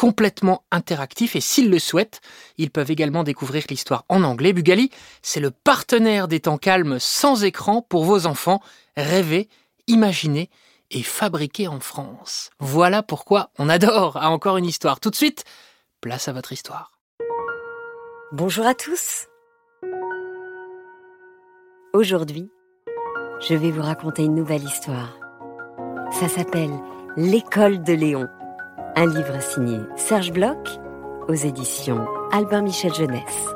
complètement interactifs et s'ils le souhaitent, ils peuvent également découvrir l'histoire en anglais. Bugali, c'est le partenaire des temps calmes sans écran pour vos enfants. Rêver, imaginer et fabriquer en France. Voilà pourquoi on adore à encore une histoire. Tout de suite, place à votre histoire. Bonjour à tous. Aujourd'hui, je vais vous raconter une nouvelle histoire. Ça s'appelle L'école de Léon, un livre signé Serge Bloch aux éditions Albin Michel Jeunesse.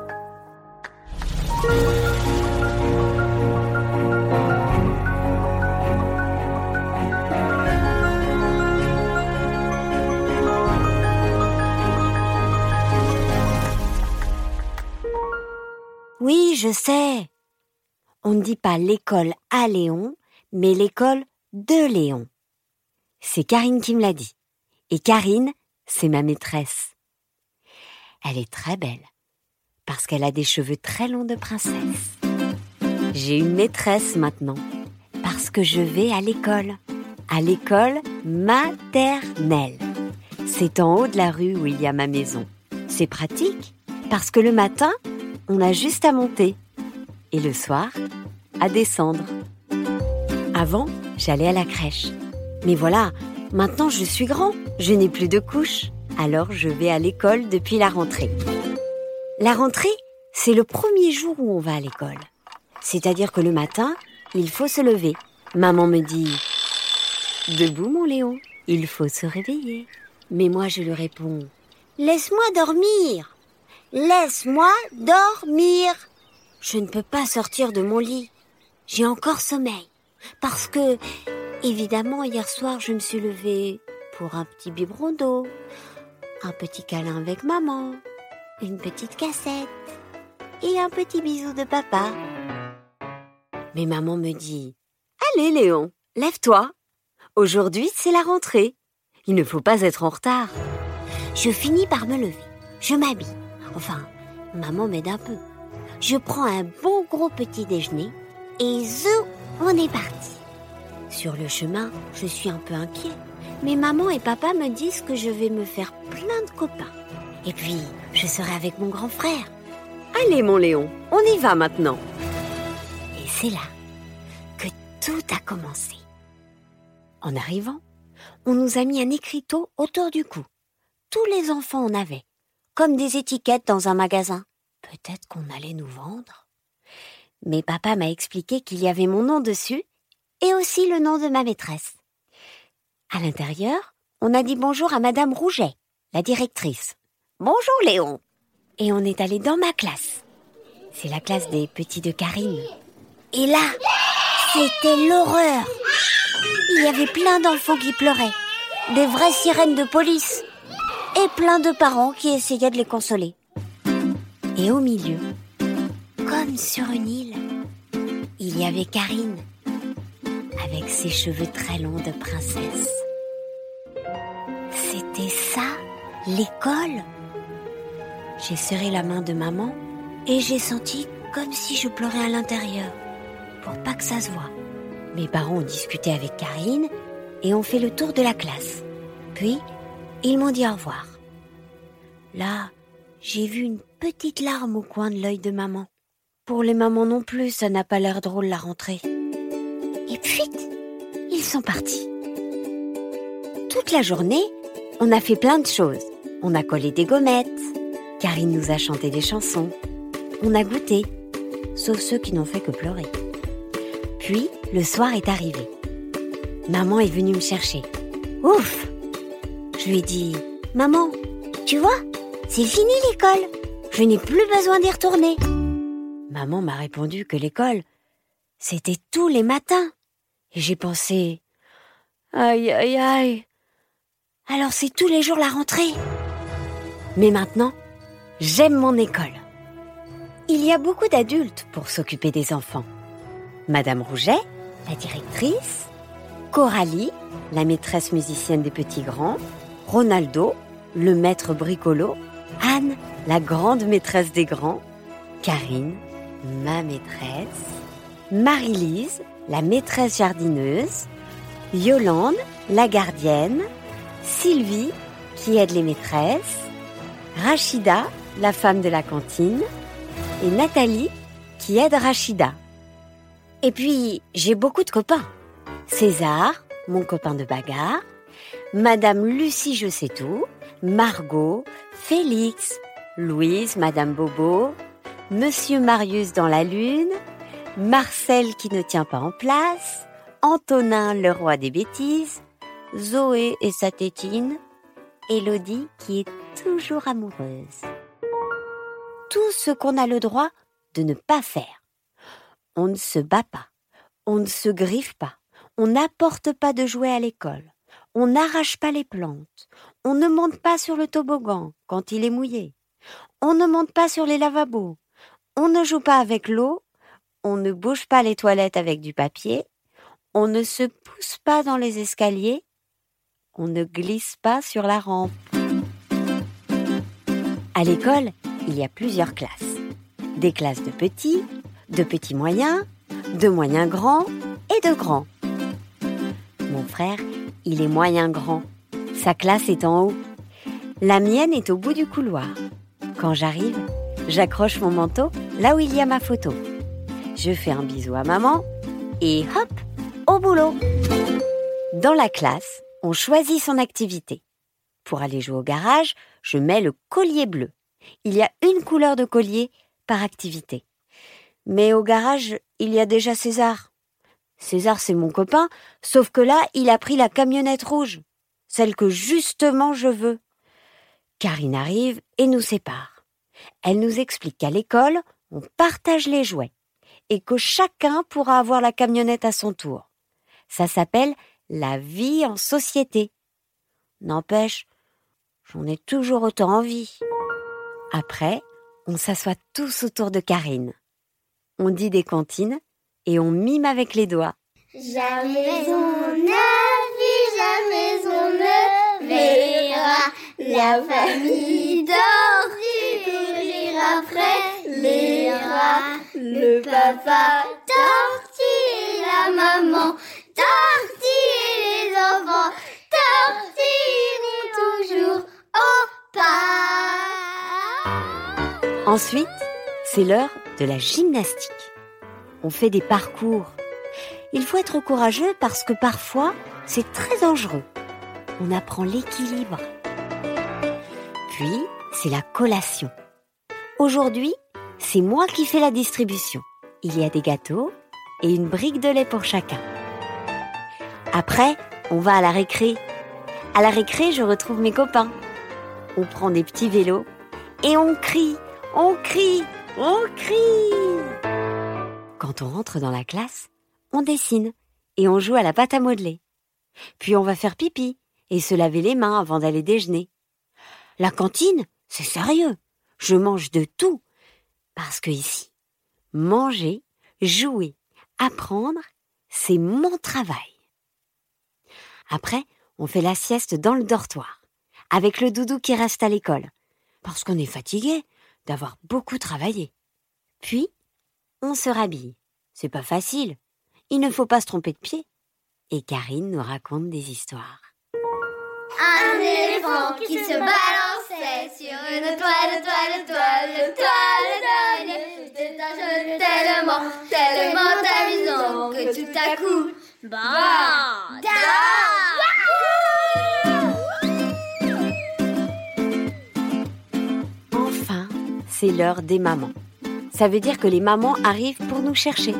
Oui, je sais. On ne dit pas l'école à Léon, mais l'école de Léon. C'est Karine qui me l'a dit. Et Karine, c'est ma maîtresse. Elle est très belle, parce qu'elle a des cheveux très longs de princesse. J'ai une maîtresse maintenant, parce que je vais à l'école, à l'école maternelle. C'est en haut de la rue où il y a ma maison. C'est pratique, parce que le matin, on a juste à monter. Et le soir, à descendre. Avant, j'allais à la crèche. Mais voilà, maintenant je suis grand, je n'ai plus de couches. Alors je vais à l'école depuis la rentrée. La rentrée, c'est le premier jour où on va à l'école. C'est-à-dire que le matin, il faut se lever. Maman me dit Debout mon Léon, il faut se réveiller. Mais moi je lui réponds Laisse-moi dormir Laisse-moi dormir. Je ne peux pas sortir de mon lit. J'ai encore sommeil. Parce que, évidemment, hier soir, je me suis levée pour un petit biberon d'eau, un petit câlin avec maman, une petite cassette et un petit bisou de papa. Mais maman me dit Allez, Léon, lève-toi. Aujourd'hui, c'est la rentrée. Il ne faut pas être en retard. Je finis par me lever. Je m'habille Enfin, maman m'aide un peu. Je prends un bon gros petit déjeuner et zou, on est parti. Sur le chemin, je suis un peu inquiet. Mais maman et papa me disent que je vais me faire plein de copains. Et puis, je serai avec mon grand frère. Allez, mon Léon, on y va maintenant. Et c'est là que tout a commencé. En arrivant, on nous a mis un écriteau autour du cou. Tous les enfants en avaient comme des étiquettes dans un magasin. Peut-être qu'on allait nous vendre. Mais papa m'a expliqué qu'il y avait mon nom dessus et aussi le nom de ma maîtresse. À l'intérieur, on a dit bonjour à Madame Rouget, la directrice. Bonjour Léon. Et on est allé dans ma classe. C'est la classe des petits de Karine. Et là, c'était l'horreur. Il y avait plein d'enfants qui pleuraient. Des vraies sirènes de police et plein de parents qui essayaient de les consoler. Et au milieu, comme sur une île, il y avait Karine, avec ses cheveux très longs de princesse. C'était ça, l'école? J'ai serré la main de maman et j'ai senti comme si je pleurais à l'intérieur, pour pas que ça se voie. Mes parents ont discuté avec Karine et ont fait le tour de la classe. Puis, ils m'ont dit au revoir. Là, j'ai vu une petite larme au coin de l'œil de maman. Pour les mamans non plus, ça n'a pas l'air drôle la rentrée. Et puis, ils sont partis. Toute la journée, on a fait plein de choses. On a collé des gommettes. Karine nous a chanté des chansons. On a goûté, sauf ceux qui n'ont fait que pleurer. Puis, le soir est arrivé. Maman est venue me chercher. Ouf Je lui ai dit, Maman, tu vois, c'est fini l'école. Je n'ai plus besoin d'y retourner. Maman m'a répondu que l'école, c'était tous les matins. Et j'ai pensé, aïe, aïe, aïe. Alors c'est tous les jours la rentrée. Mais maintenant, j'aime mon école. Il y a beaucoup d'adultes pour s'occuper des enfants. Madame Rouget, la directrice, Coralie, la maîtresse musicienne des petits grands, Ronaldo, le maître bricolo, Anne, la grande maîtresse des grands, Karine, ma maîtresse, Marie-Lise, la maîtresse jardineuse, Yolande, la gardienne, Sylvie, qui aide les maîtresses, Rachida, la femme de la cantine, et Nathalie, qui aide Rachida. Et puis, j'ai beaucoup de copains. César, mon copain de bagarre, Madame Lucie Je sais tout, Margot, Félix, Louise, Madame Bobo, Monsieur Marius dans la lune, Marcel qui ne tient pas en place, Antonin le roi des bêtises, Zoé et sa tétine, Élodie qui est toujours amoureuse. Tout ce qu'on a le droit de ne pas faire. On ne se bat pas, on ne se griffe pas, on n'apporte pas de jouets à l'école, on n'arrache pas les plantes, on ne monte pas sur le toboggan quand il est mouillé, on ne monte pas sur les lavabos, on ne joue pas avec l'eau, on ne bouge pas les toilettes avec du papier, on ne se pousse pas dans les escaliers, on ne glisse pas sur la rampe. À l'école, il y a plusieurs classes. Des classes de petits, de petits moyens, de moyens grands et de grands. Mon frère, il est moyen grand. Sa classe est en haut. La mienne est au bout du couloir. Quand j'arrive, j'accroche mon manteau là où il y a ma photo. Je fais un bisou à maman et hop, au boulot. Dans la classe, on choisit son activité. Pour aller jouer au garage, je mets le collier bleu. Il y a une couleur de collier par activité. Mais au garage, il y a déjà César. César, c'est mon copain, sauf que là, il a pris la camionnette rouge, celle que justement je veux. Karine arrive et nous sépare. Elle nous explique qu'à l'école, on partage les jouets et que chacun pourra avoir la camionnette à son tour. Ça s'appelle la vie en société. N'empêche, j'en ai toujours autant envie. Après, on s'assoit tous autour de Karine. On dit des cantines et on mime avec les doigts. Jamais on jamais on ne verra la famille. Le papa Ensuite, c'est l'heure de la gymnastique. On fait des parcours. Il faut être courageux parce que parfois, c'est très dangereux. On apprend l'équilibre. Puis, c'est la collation. Aujourd'hui, c'est moi qui fais la distribution. Il y a des gâteaux et une brique de lait pour chacun. Après, on va à la récré. À la récré, je retrouve mes copains. On prend des petits vélos et on crie, on crie, on crie. Quand on rentre dans la classe, on dessine et on joue à la pâte à modeler. Puis on va faire pipi et se laver les mains avant d'aller déjeuner. La cantine, c'est sérieux. Je mange de tout. Parce que ici, manger, jouer, apprendre, c'est mon travail. Après, on fait la sieste dans le dortoir, avec le doudou qui reste à l'école, parce qu'on est fatigué d'avoir beaucoup travaillé. Puis, on se rhabille. C'est pas facile. Il ne faut pas se tromper de pied. Et Karine nous raconte des histoires. Un éléphant qui se balançait sur une toile, toile, toile, toile d'araignée. C'était un tellement, tellement amusant que tout à coup, bah, l'heure des mamans. Ça veut dire que les mamans arrivent pour nous chercher.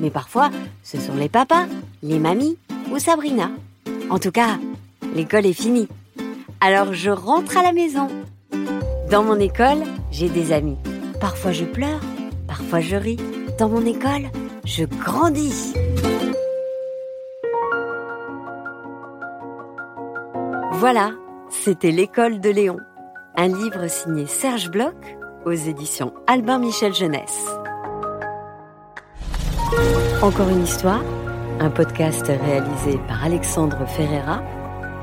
Mais parfois, ce sont les papas, les mamies ou Sabrina. En tout cas, l'école est finie. Alors je rentre à la maison. Dans mon école, j'ai des amis. Parfois je pleure, parfois je ris. Dans mon école, je grandis. Voilà, c'était L'école de Léon, un livre signé Serge Bloch aux éditions Albin Michel Jeunesse. Encore une histoire, un podcast réalisé par Alexandre Ferreira,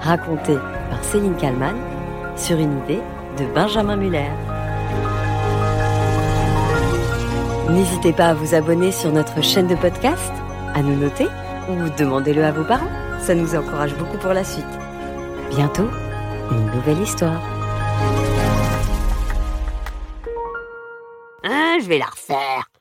raconté par Céline Kallmann, sur une idée de Benjamin Muller. N'hésitez pas à vous abonner sur notre chaîne de podcast, à nous noter ou demandez-le à vos parents. Ça nous encourage beaucoup pour la suite. Bientôt, une nouvelle histoire. Je vais la refaire.